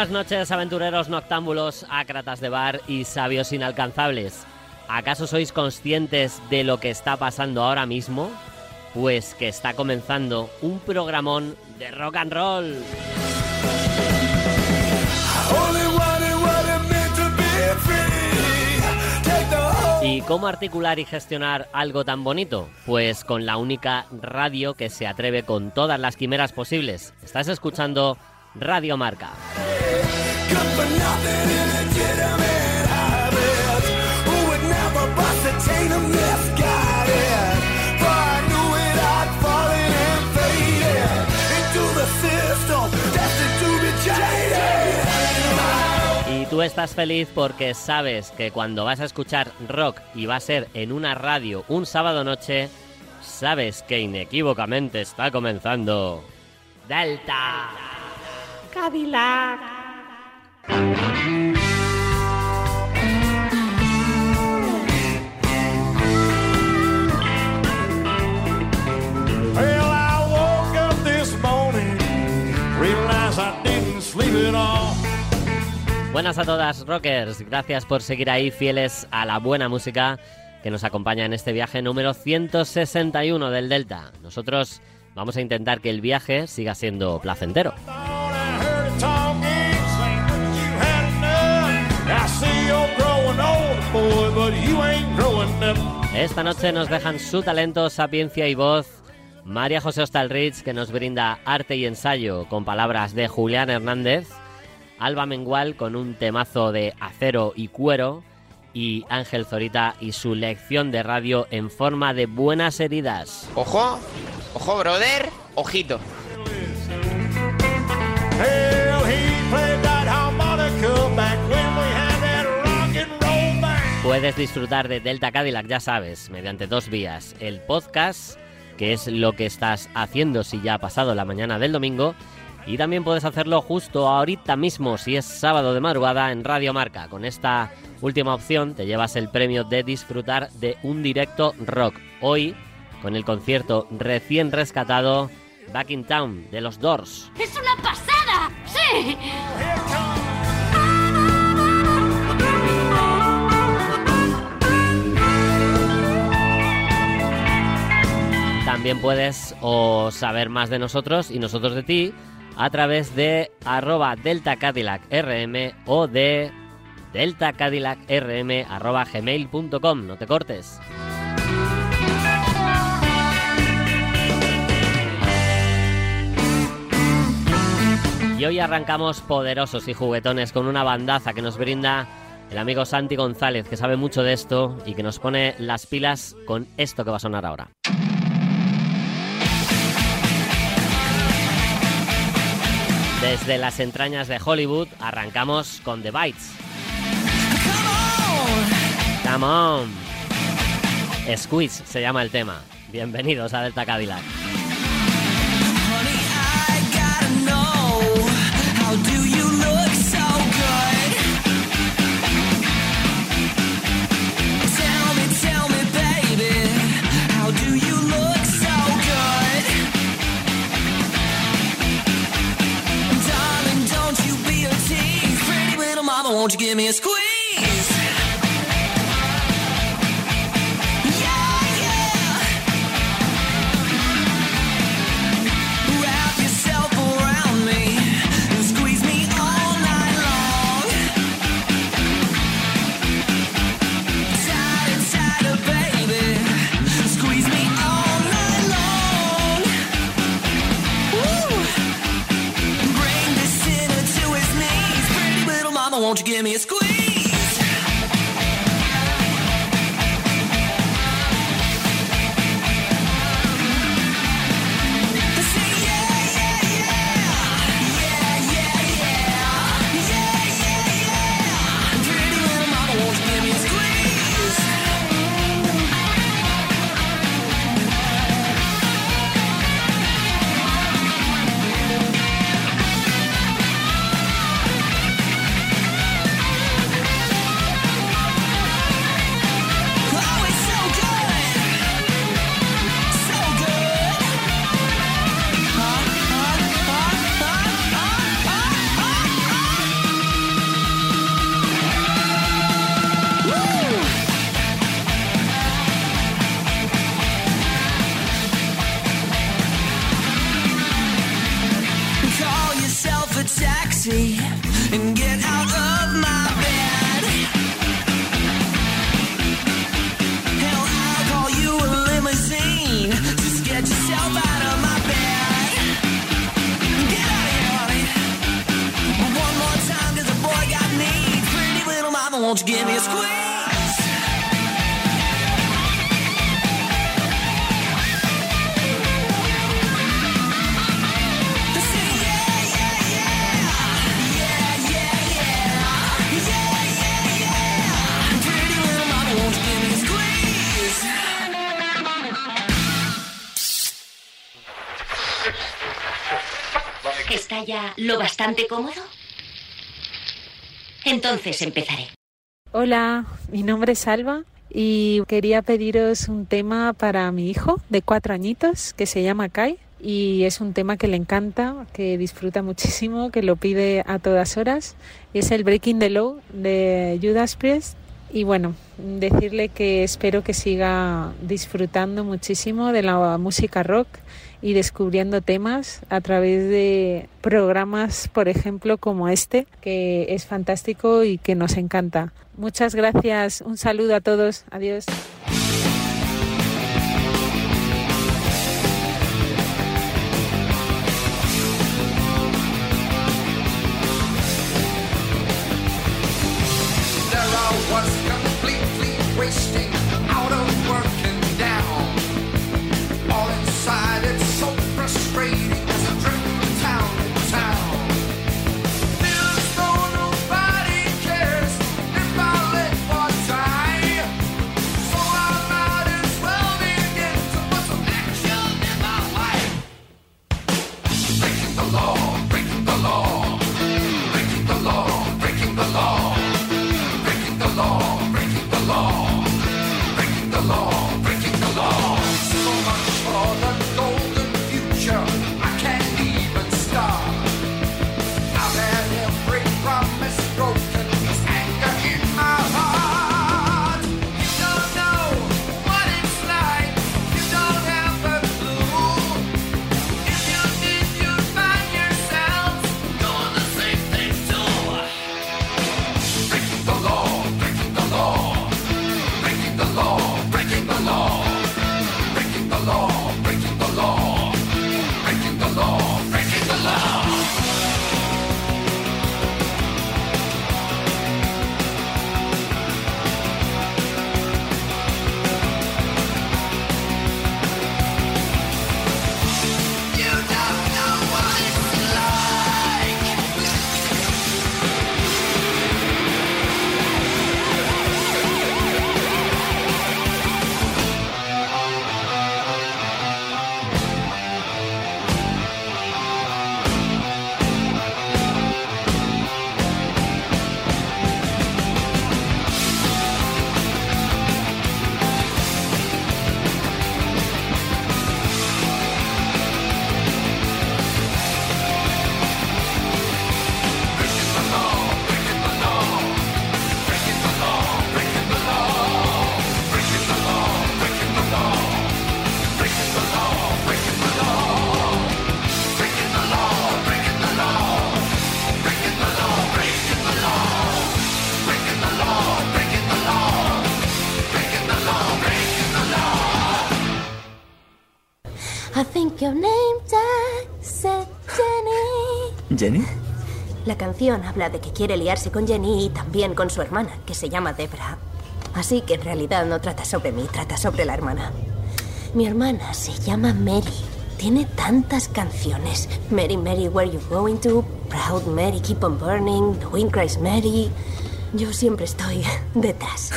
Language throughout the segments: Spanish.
Buenas noches, aventureros noctámbulos, ácratas de bar y sabios inalcanzables. ¿Acaso sois conscientes de lo que está pasando ahora mismo? Pues que está comenzando un programón de rock and roll. ¿Y cómo articular y gestionar algo tan bonito? Pues con la única radio que se atreve con todas las quimeras posibles. Estás escuchando Radio Marca. Y tú estás feliz porque sabes que cuando vas a escuchar rock y va a ser en una radio un sábado noche, sabes que inequívocamente está comenzando Delta. Cadillac. Buenas a todas, rockers. Gracias por seguir ahí fieles a la buena música que nos acompaña en este viaje número 161 del Delta. Nosotros vamos a intentar que el viaje siga siendo placentero. Esta noche nos dejan su talento, sapiencia y voz María José Ostalrich, que nos brinda arte y ensayo con palabras de Julián Hernández, Alba Mengual con un temazo de acero y cuero, y Ángel Zorita y su lección de radio en forma de buenas heridas. Ojo, ojo, brother, ojito. Puedes disfrutar de Delta Cadillac, ya sabes, mediante dos vías. El podcast, que es lo que estás haciendo si ya ha pasado la mañana del domingo, y también puedes hacerlo justo ahorita mismo, si es sábado de madrugada, en Radio Marca. Con esta última opción te llevas el premio de disfrutar de un directo rock. Hoy, con el concierto recién rescatado Back in Town de los Doors. ¡Es una pasada! ¡Sí! También puedes o saber más de nosotros y nosotros de ti a través de arroba Delta Cadillac RM o de Delta Cadillac RM arroba gmail.com. No te cortes. Y hoy arrancamos poderosos y juguetones con una bandaza que nos brinda el amigo Santi González, que sabe mucho de esto y que nos pone las pilas con esto que va a sonar ahora. Desde las entrañas de Hollywood arrancamos con The Bites. Come on. Squeeze se llama el tema. Bienvenidos a Delta Cadillac. Won't you give me a squeeze? won't you give me a squeeze? won't you give me a squeeze? ¿Está ya lo bastante cómodo? Entonces empezaré. Hola, mi nombre es Alba y quería pediros un tema para mi hijo de cuatro añitos que se llama Kai y es un tema que le encanta, que disfruta muchísimo, que lo pide a todas horas. Es el Breaking the Law de Judas Priest y bueno, decirle que espero que siga disfrutando muchísimo de la música rock y descubriendo temas a través de programas, por ejemplo, como este, que es fantástico y que nos encanta. Muchas gracias, un saludo a todos, adiós. Canción habla de que quiere liarse con Jenny y también con su hermana, que se llama Debra. Así que en realidad no trata sobre mí, trata sobre la hermana. Mi hermana se llama Mary. Tiene tantas canciones. Mary, Mary, where you going to? Proud Mary, keep on burning. The wind cries Mary. Yo siempre estoy detrás.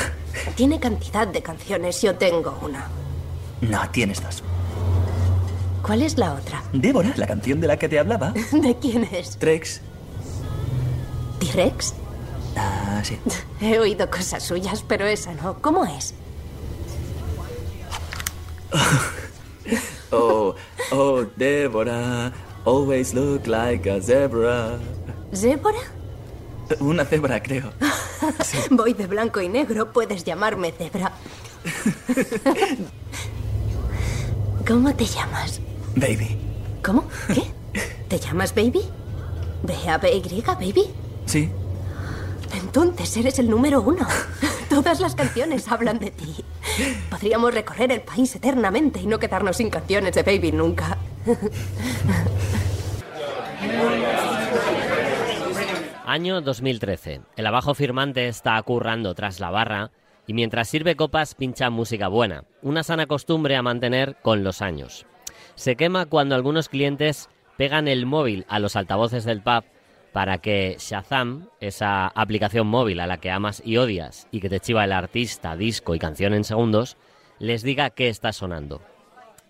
Tiene cantidad de canciones. Yo tengo una. No, tienes dos. ¿Cuál es la otra? Débora, la canción de la que te hablaba. ¿De quién es? Trex. ¿T-Rex? Ah, sí. He oído cosas suyas, pero esa no. ¿Cómo es? Oh, oh, Débora, always look like a zebra. ¿Zébora? Una cebra, creo. Voy de blanco y negro, puedes llamarme Zebra. ¿Cómo te llamas? Baby. ¿Cómo? ¿Qué? ¿Te llamas Baby? ¿B-A-B-Y, Baby? Sí. Entonces eres el número uno. Todas las canciones hablan de ti. Podríamos recorrer el país eternamente y no quedarnos sin canciones de Baby nunca. Año 2013. El abajo firmante está currando tras la barra y mientras sirve copas pincha música buena, una sana costumbre a mantener con los años. Se quema cuando algunos clientes pegan el móvil a los altavoces del pub para que Shazam, esa aplicación móvil a la que amas y odias y que te chiva el artista, disco y canción en segundos, les diga qué está sonando.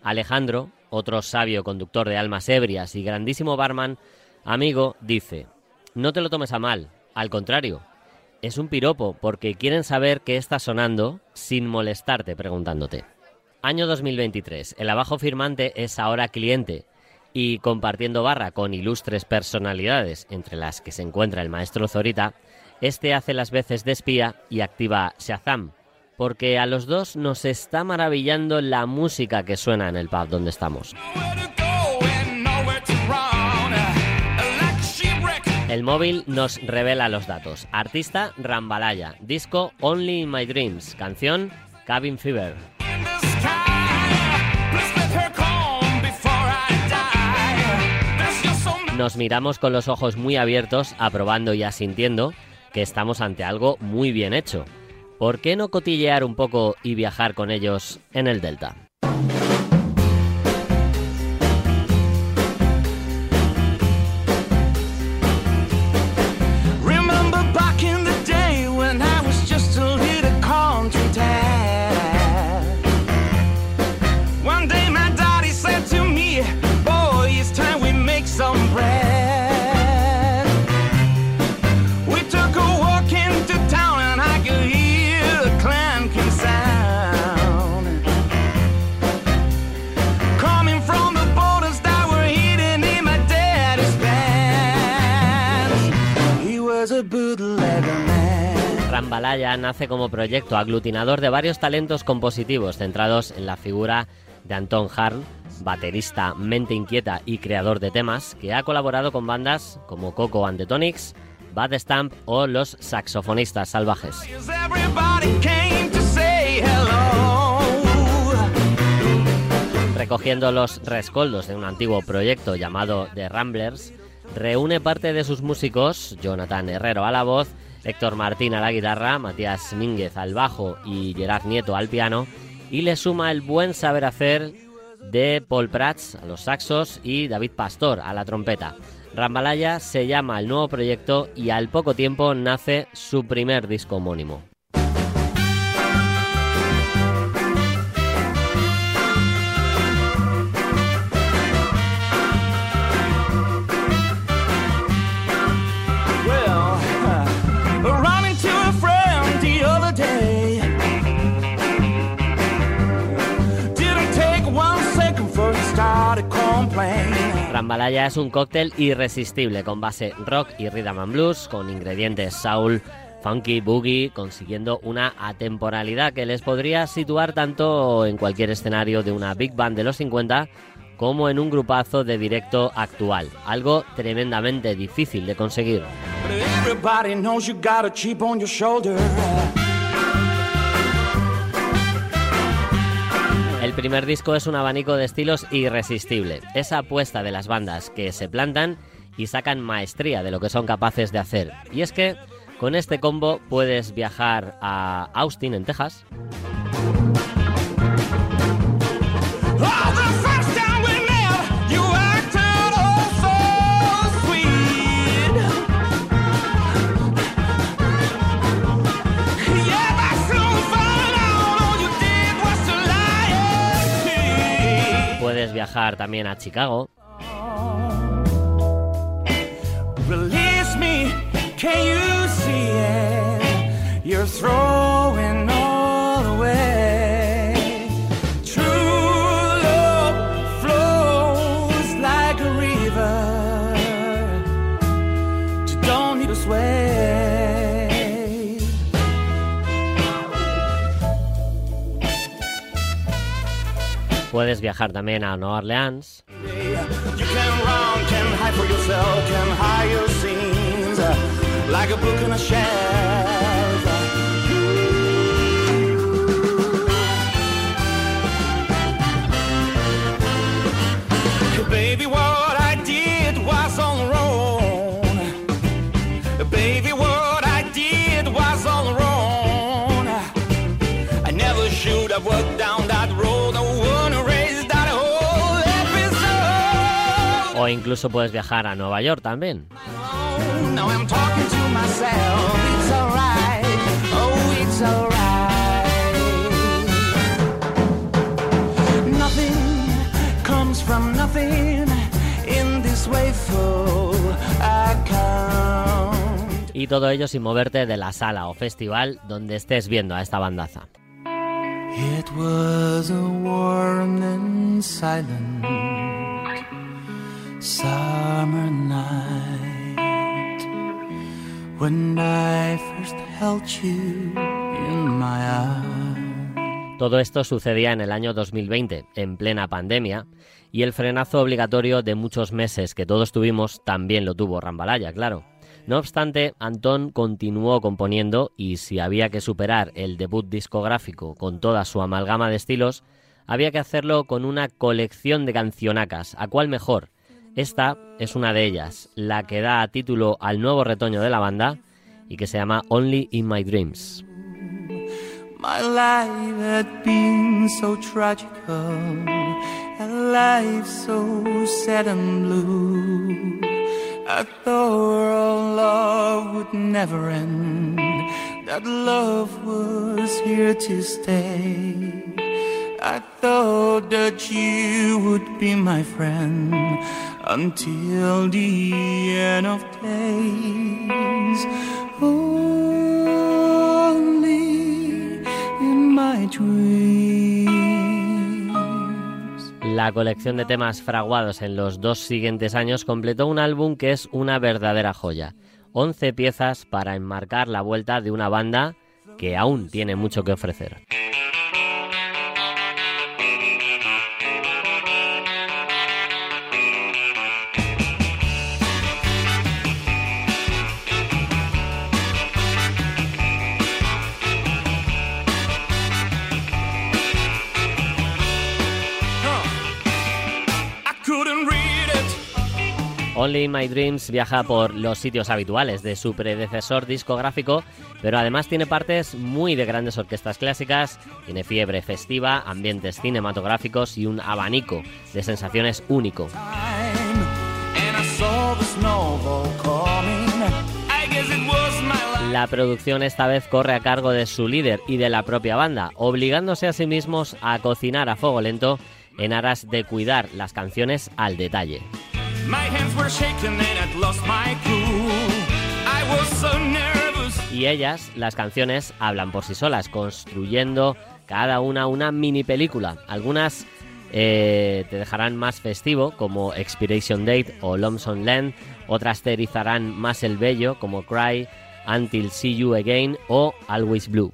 Alejandro, otro sabio conductor de almas ebrias y grandísimo barman, Amigo dice, no te lo tomes a mal, al contrario, es un piropo porque quieren saber qué está sonando sin molestarte preguntándote. Año 2023, el abajo firmante es ahora cliente y compartiendo barra con ilustres personalidades, entre las que se encuentra el maestro Zorita, este hace las veces de espía y activa Shazam, porque a los dos nos está maravillando la música que suena en el pub donde estamos. El móvil nos revela los datos. Artista Rambalaya, disco Only in My Dreams, canción Cabin Fever. Nos miramos con los ojos muy abiertos, aprobando y asintiendo que estamos ante algo muy bien hecho. ¿Por qué no cotillear un poco y viajar con ellos en el Delta? Rambalaya nace como proyecto aglutinador de varios talentos compositivos centrados en la figura de Anton Harn, baterista, mente inquieta y creador de temas, que ha colaborado con bandas como Coco and the Tonics, Bad Stamp o los saxofonistas salvajes. Recogiendo los rescoldos de un antiguo proyecto llamado The Ramblers, reúne parte de sus músicos, Jonathan Herrero a la voz, Héctor Martín a la guitarra, Matías Mínguez al bajo y Gerard Nieto al piano, y le suma el buen saber hacer de Paul Prats a los saxos y David Pastor a la trompeta. Rambalaya se llama el nuevo proyecto y al poco tiempo nace su primer disco homónimo. Rambalaya es un cóctel irresistible con base rock y rhythm and blues, con ingredientes soul, funky, boogie, consiguiendo una atemporalidad que les podría situar tanto en cualquier escenario de una big band de los 50 como en un grupazo de directo actual, algo tremendamente difícil de conseguir. El primer disco es un abanico de estilos irresistible, esa apuesta de las bandas que se plantan y sacan maestría de lo que son capaces de hacer. Y es que con este combo puedes viajar a Austin, en Texas, viajar también a Chicago, Release me, can puedes viajar también a Nueva Orleans. Incluso puedes viajar a Nueva York también. Oh, Y todo ello sin moverte de la sala o festival donde estés viendo a esta bandaza. It was a warm and silent summer when I first held you in my. Todo esto sucedía en el año 2020, en plena pandemia, y el frenazo obligatorio de muchos meses que todos tuvimos también lo tuvo Rambalaya, claro. No obstante, Antón continuó componiendo y si había que superar el debut discográfico con toda su amalgama de estilos, había que hacerlo con una colección de cancionacas, a cuál mejor. Esta es una de ellas, la que da título al nuevo retoño de la banda y que se llama Only in My Dreams. My life had been so tragical, a life so sad and blue. I thought our love would never end, that love was here to stay. I thought that you would be my friend until the. La colección de temas fraguados en los dos siguientes años completó un álbum que es una verdadera joya. 11 piezas para enmarcar la vuelta de una banda que aún tiene mucho que ofrecer. Only My Dreams viaja por los sitios habituales de su predecesor discográfico, pero además tiene partes muy de grandes orquestas clásicas, tiene fiebre festiva, ambientes cinematográficos y un abanico de sensaciones único. La producción esta vez corre a cargo de su líder y de la propia banda, obligándose a sí mismos a cocinar a fuego lento en aras de cuidar las canciones al detalle. My hands were shaking and I'd lost my cool. I was so nervous. Y ellas, las canciones, hablan por sí solas, construyendo cada una una mini película. Algunas eh, te dejarán más festivo, como Expiration Date o Lonesome Land. Otras te erizarán más el vello, como Cry, Until See You Again o Always Blue.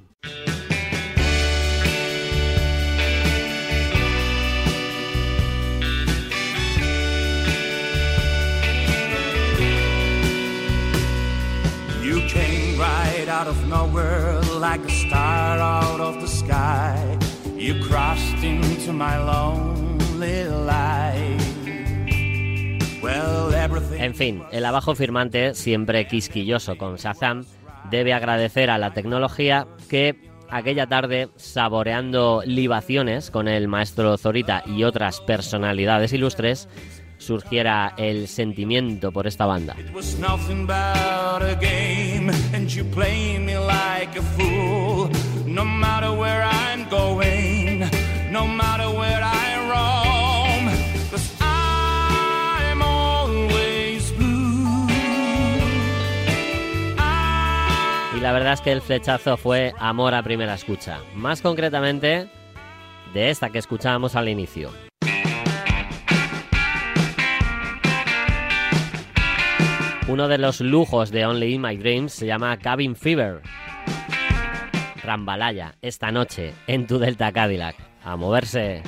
En fin, el abajo firmante, siempre quisquilloso con Shazam, debe agradecer a la tecnología que aquella tarde, saboreando libaciones con el maestro Zorita y otras personalidades ilustres, surgiera el sentimiento por esta banda. Y la verdad es que el flechazo fue amor a primera escucha, más concretamente de esta que escuchábamos al inicio. Uno de los lujos de Only in My Dreams se llama Cabin Fever. Rambalaya, esta noche en tu Delta Cadillac. A moverse.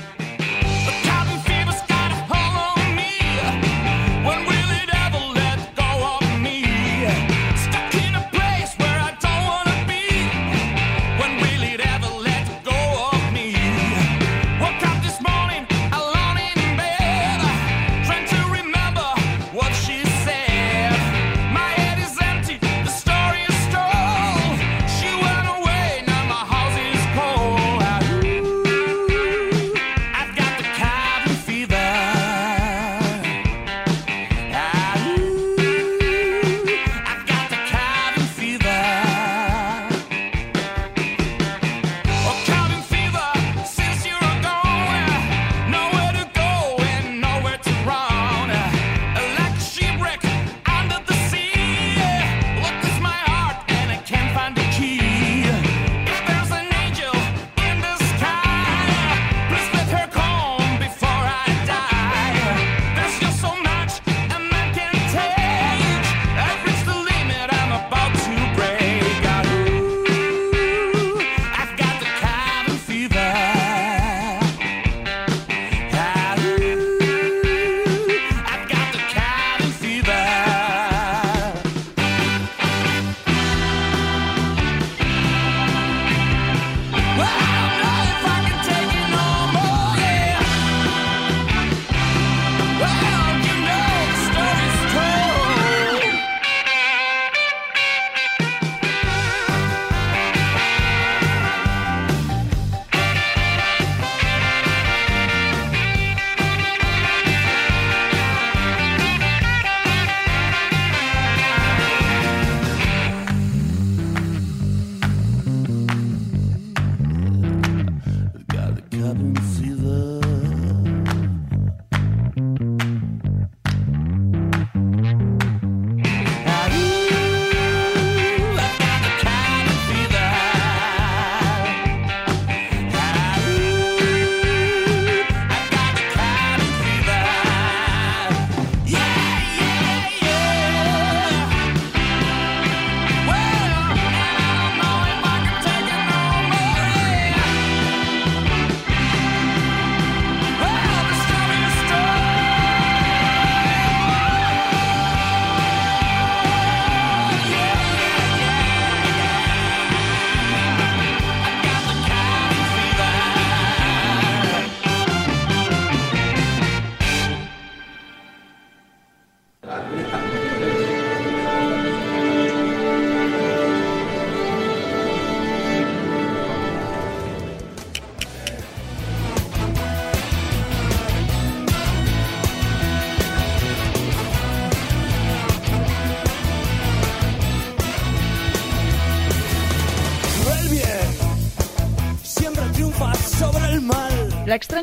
El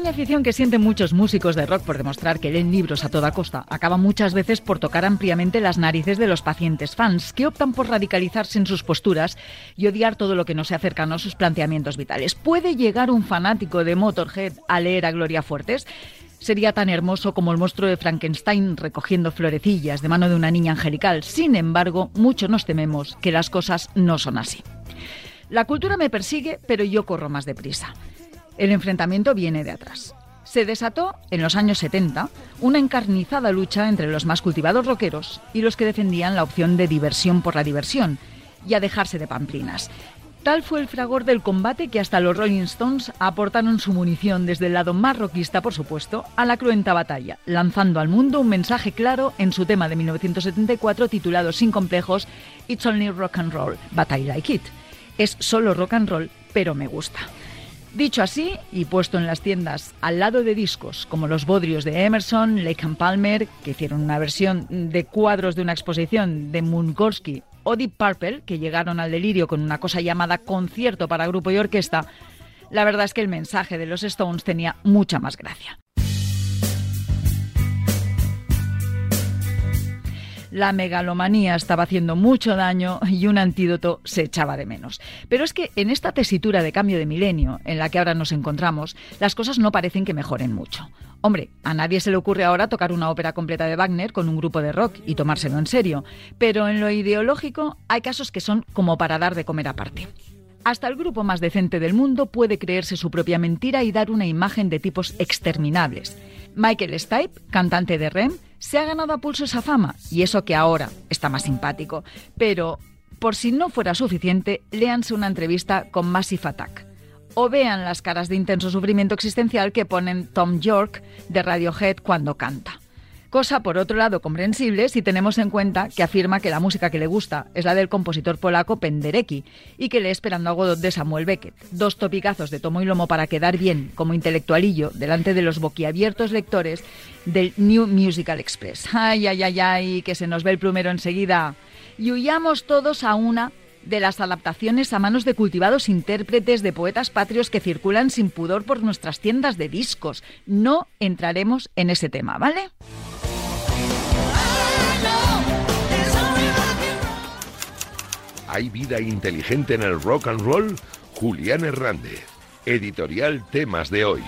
extraña afición que sienten muchos músicos de rock por demostrar que leen libros a toda costa acaba muchas veces por tocar ampliamente las narices de los pacientes fans, que optan por radicalizarse en sus posturas y odiar todo lo que no sea cercano a sus planteamientos vitales. ¿Puede llegar un fanático de Motorhead a leer a Gloria Fuertes? Sería tan hermoso como el monstruo de Frankenstein recogiendo florecillas de mano de una niña angelical. Sin embargo, muchos nos tememos que las cosas no son así. La cultura me persigue, pero yo corro más deprisa. El enfrentamiento viene de atrás. Se desató en los años 70 una encarnizada lucha entre los más cultivados rockeros y los que defendían la opción de diversión por la diversión y a dejarse de pamplinas. Tal fue el fragor del combate que hasta los Rolling Stones aportaron su munición desde el lado más rockista, por supuesto, a la cruenta batalla, lanzando al mundo un mensaje claro en su tema de 1974 titulado Sin complejos It's Only Rock and Roll, But I Like It. Es solo rock and roll, pero me gusta. Dicho así y puesto en las tiendas al lado de discos como los bodrios de Emerson, Lake and Palmer, que hicieron una versión de cuadros de una exposición de Mungorsky, o Deep Purple, que llegaron al delirio con una cosa llamada concierto para grupo y orquesta, la verdad es que el mensaje de los Stones tenía mucha más gracia. La megalomanía estaba haciendo mucho daño y un antídoto se echaba de menos. Pero es que en esta tesitura de cambio de milenio en la que ahora nos encontramos, las cosas no parecen que mejoren mucho. Hombre, a nadie se le ocurre ahora tocar una ópera completa de Wagner con un grupo de rock y tomárselo en serio, pero en lo ideológico hay casos que son como para dar de comer aparte. Hasta el grupo más decente del mundo puede creerse su propia mentira y dar una imagen de tipos exterminables. Michael Stipe, cantante de REM, se ha ganado a pulso esa fama, y eso que ahora está más simpático. Pero, por si no fuera suficiente, léanse una entrevista con Massive Attack. O vean las caras de intenso sufrimiento existencial que ponen Tom York de Radiohead cuando canta. Cosa, por otro lado, comprensible si tenemos en cuenta que afirma que la música que le gusta es la del compositor polaco Penderecki y que lee Esperando a Godot de Samuel Beckett. Dos topicazos de tomo y lomo para quedar bien como intelectualillo delante de los boquiabiertos lectores del New Musical Express. Ay, ay, ay, ay, que se nos ve el plumero enseguida. Y huyamos todos a una de las adaptaciones a manos de cultivados intérpretes de poetas patrios que circulan sin pudor por nuestras tiendas de discos. No entraremos en ese tema, ¿vale? ¿Hay vida inteligente en el rock and roll? Julián Hernández, editorial Temas de hoy.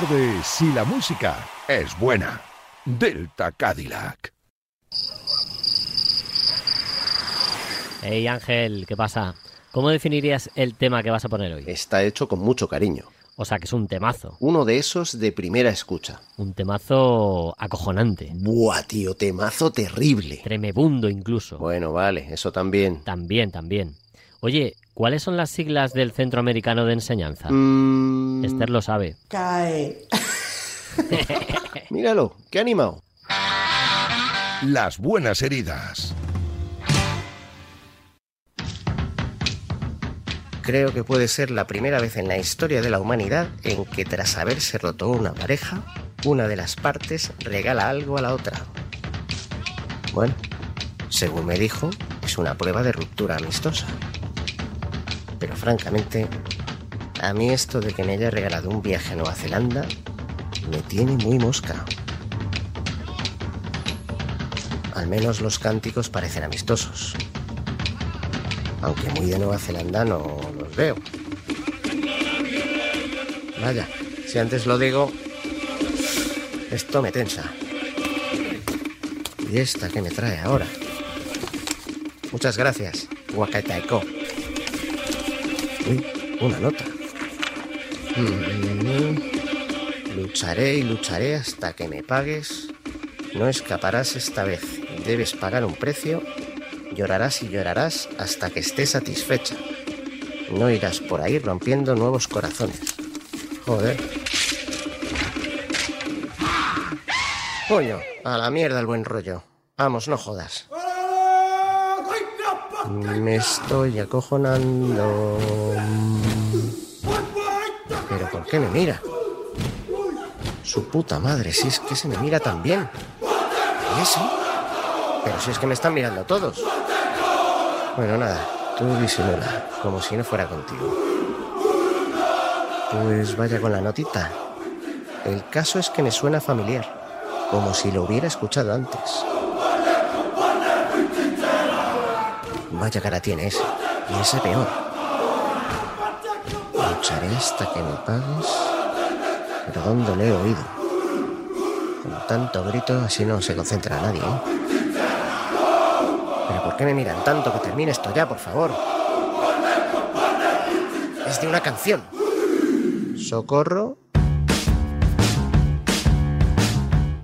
Es tarde si la música es buena. Delta Cadillac. Hey Ángel, ¿qué pasa? ¿Cómo definirías el tema que vas a poner hoy? Está hecho con mucho cariño. O sea, que es un temazo. Uno de esos de primera escucha. Un temazo acojonante. Buah, tío, temazo terrible. Tremebundo incluso. Bueno, vale, eso también. También, también. Oye, ¿cuáles son las siglas del Centroamericano de Enseñanza? Mm, Esther lo sabe. Cae. Míralo, qué animado. Las buenas heridas. Creo que puede ser la primera vez en la historia de la humanidad en que tras haberse roto una pareja, una de las partes regala algo a la otra. Bueno, según me dijo, es una prueba de ruptura amistosa. Francamente, a mí esto de que me haya regalado un viaje a Nueva Zelanda me tiene muy mosca. Al menos los cánticos parecen amistosos. Aunque muy de Nueva Zelanda no los veo. Vaya, si antes lo digo, esto me tensa. ¿Y esta que me trae ahora? Muchas gracias, Wakataiko. Una nota. Mm, lucharé y lucharé hasta que me pagues. No escaparás esta vez. Debes pagar un precio. Llorarás y llorarás hasta que estés satisfecha. No irás por ahí rompiendo nuevos corazones. Joder. Coño, a la mierda el buen rollo. Vamos, no jodas. Me estoy acojonando. ¿Pero por qué me mira? Su puta madre, si es que se me mira tan bien. ¿Y eso? Pero si es que me están mirando todos. Bueno, nada, tú disimula, como si no fuera contigo. Pues vaya con la notita. El caso es que me suena familiar, como si lo hubiera escuchado antes. Vaya cara tiene ese, y ese peor. Lucharé hasta que me pagues. Pero ¿dónde le he oído? Con tanto grito así no se concentra nadie, ¿eh? ¿Pero por qué me miran tanto? Que termine esto ya, por favor. Es de una canción. Socorro.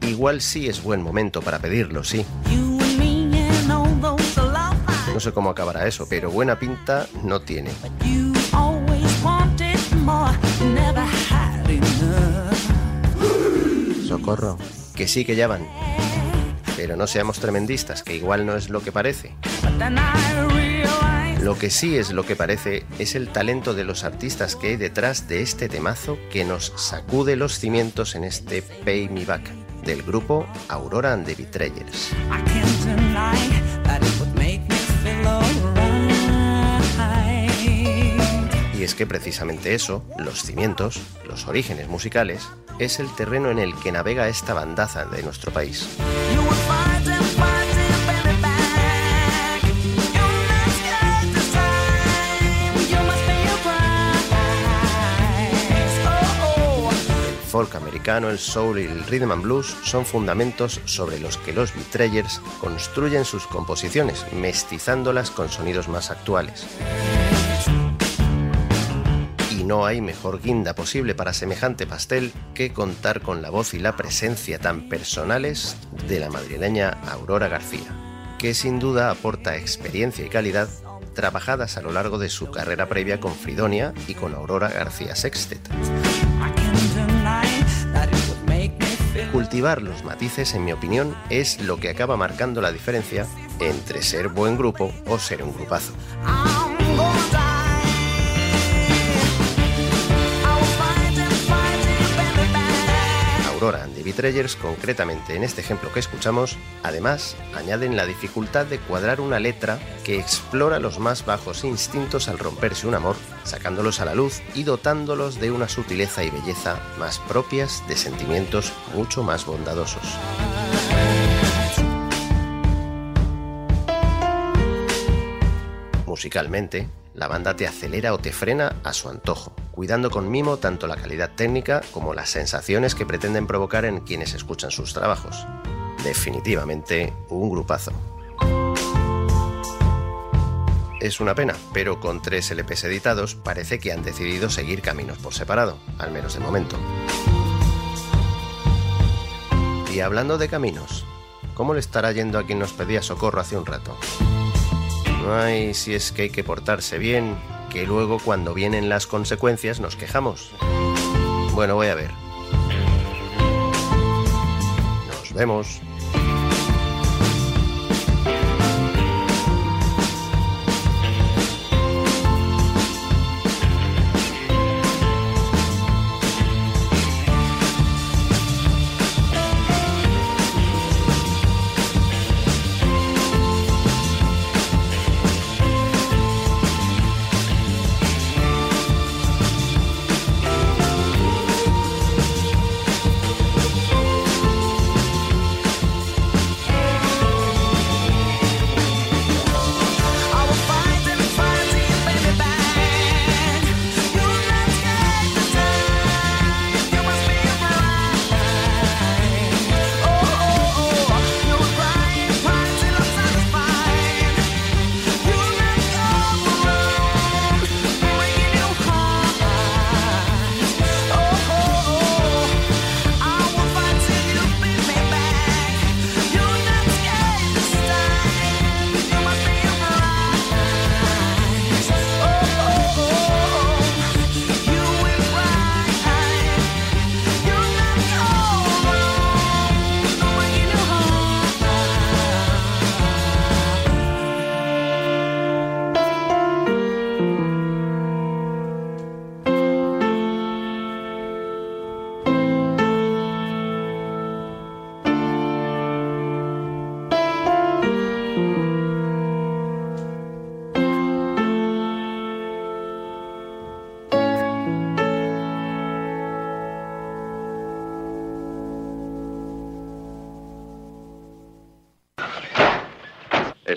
Igual sí es buen momento para pedirlo, sí. No sé cómo acabará eso, pero buena pinta no tiene. Socorro. Que sí que ya van. Pero no seamos tremendistas, que igual no es lo que parece. Lo que sí es lo que parece es el talento de los artistas que hay detrás de este temazo que nos sacude los cimientos en este Pay Me Back del grupo Aurora and the Betrayers. Es que precisamente eso, los cimientos, los orígenes musicales, es el terreno en el que navega esta bandaza de nuestro país. El folk americano, el soul y el rhythm and blues son fundamentos sobre los que los Betrayers construyen sus composiciones, mestizándolas con sonidos más actuales. No hay mejor guinda posible para semejante pastel que contar con la voz y la presencia tan personales de la madrileña Aurora García, que sin duda aporta experiencia y calidad trabajadas a lo largo de su carrera previa con Fridonia y con Aurora García Sextet. Cultivar los matices, en mi opinión, es lo que acaba marcando la diferencia entre ser buen grupo o ser un grupazo. Aurora and the Betrayers, concretamente en este ejemplo que escuchamos, además añaden la dificultad de cuadrar una letra que explora los más bajos instintos al romperse un amor, sacándolos a la luz y dotándolos de una sutileza y belleza más propias de sentimientos mucho más bondadosos. Musicalmente, la banda te acelera o te frena a su antojo, cuidando con mimo tanto la calidad técnica como las sensaciones que pretenden provocar en quienes escuchan sus trabajos. Definitivamente un grupazo. Es una pena, pero con tres LPs editados parece que han decidido seguir caminos por separado, al menos de momento. Y hablando de caminos, ¿cómo le estará yendo a quien nos pedía socorro hace un rato? Ay, si es que hay que portarse bien, que luego cuando vienen las consecuencias nos quejamos. Bueno, voy a ver. Nos vemos.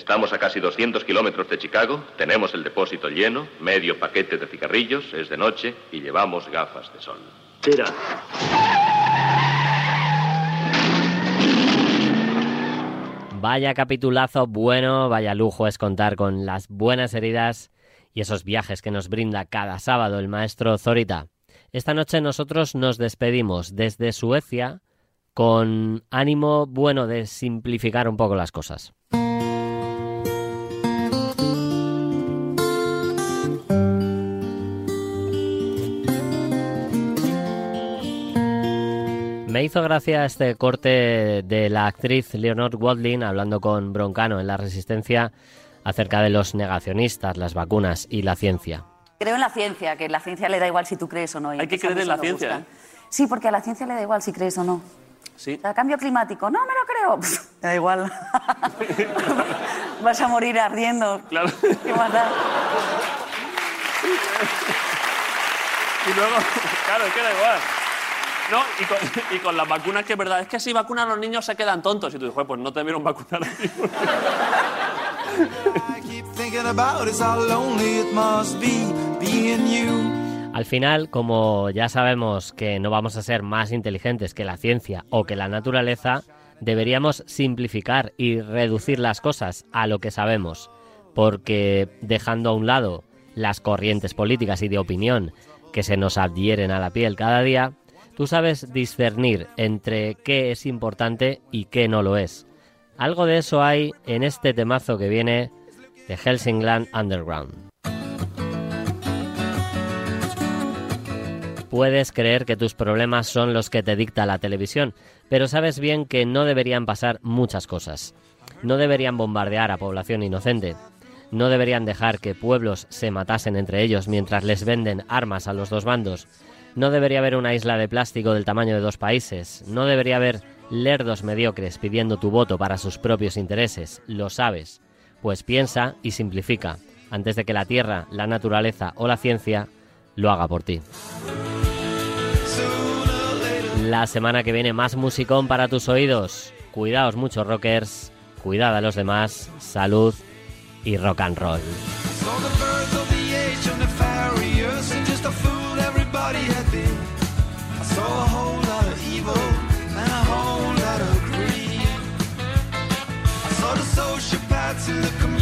Estamos a casi 200 kilómetros de Chicago, tenemos el depósito lleno, medio paquete de cigarrillos, es de noche y llevamos gafas de sol. Tira. Vaya capitulazo bueno, vaya lujo es contar con las buenas heridas y esos viajes que nos brinda cada sábado el maestro Zorita. Esta noche nosotros nos despedimos desde Suecia con ánimo bueno de simplificar un poco las cosas. Me hizo gracia este corte de la actriz Leonor Watling hablando con Broncano en La Resistencia acerca de los negacionistas, las vacunas y la ciencia. Creo en la ciencia, que la ciencia le da igual si tú crees o no. Hay que creer en la ciencia. ¿eh? Sí, porque a la ciencia le da igual si crees o no. Sí. O sea, cambio climático, no me lo creo. Pff, me da igual. Vas a morir ardiendo. Claro. ¿Qué más da? Y luego, claro, es que da igual. No, y con, las vacunas que es verdad, es que si vacunan los niños se quedan tontos. Y tú dices, "Joder, pues no te vieron vacunar a ti. Al final, como ya sabemos que no vamos a ser más inteligentes que la ciencia o que la naturaleza, deberíamos simplificar y reducir las cosas a lo que sabemos, porque dejando a un lado las corrientes políticas y de opinión que se nos adhieren a la piel cada día, tú sabes discernir entre qué es importante y qué no lo es. Algo de eso hay en este temazo que viene de Helsingland Underground. Puedes creer que tus problemas son los que te dicta la televisión, pero sabes bien que no deberían pasar muchas cosas. No deberían bombardear a población inocente. No deberían dejar que pueblos se matasen entre ellos mientras les venden armas a los dos bandos. No debería haber una isla de plástico del tamaño de dos países. No debería haber lerdos mediocres pidiendo tu voto para sus propios intereses. Lo sabes. Pues piensa y simplifica, antes de que la tierra, la naturaleza o la ciencia lo haga por ti. La semana que viene más musicón para tus oídos. Cuidaos mucho, rockers. Cuidad a los demás. Salud y rock and roll. and the community.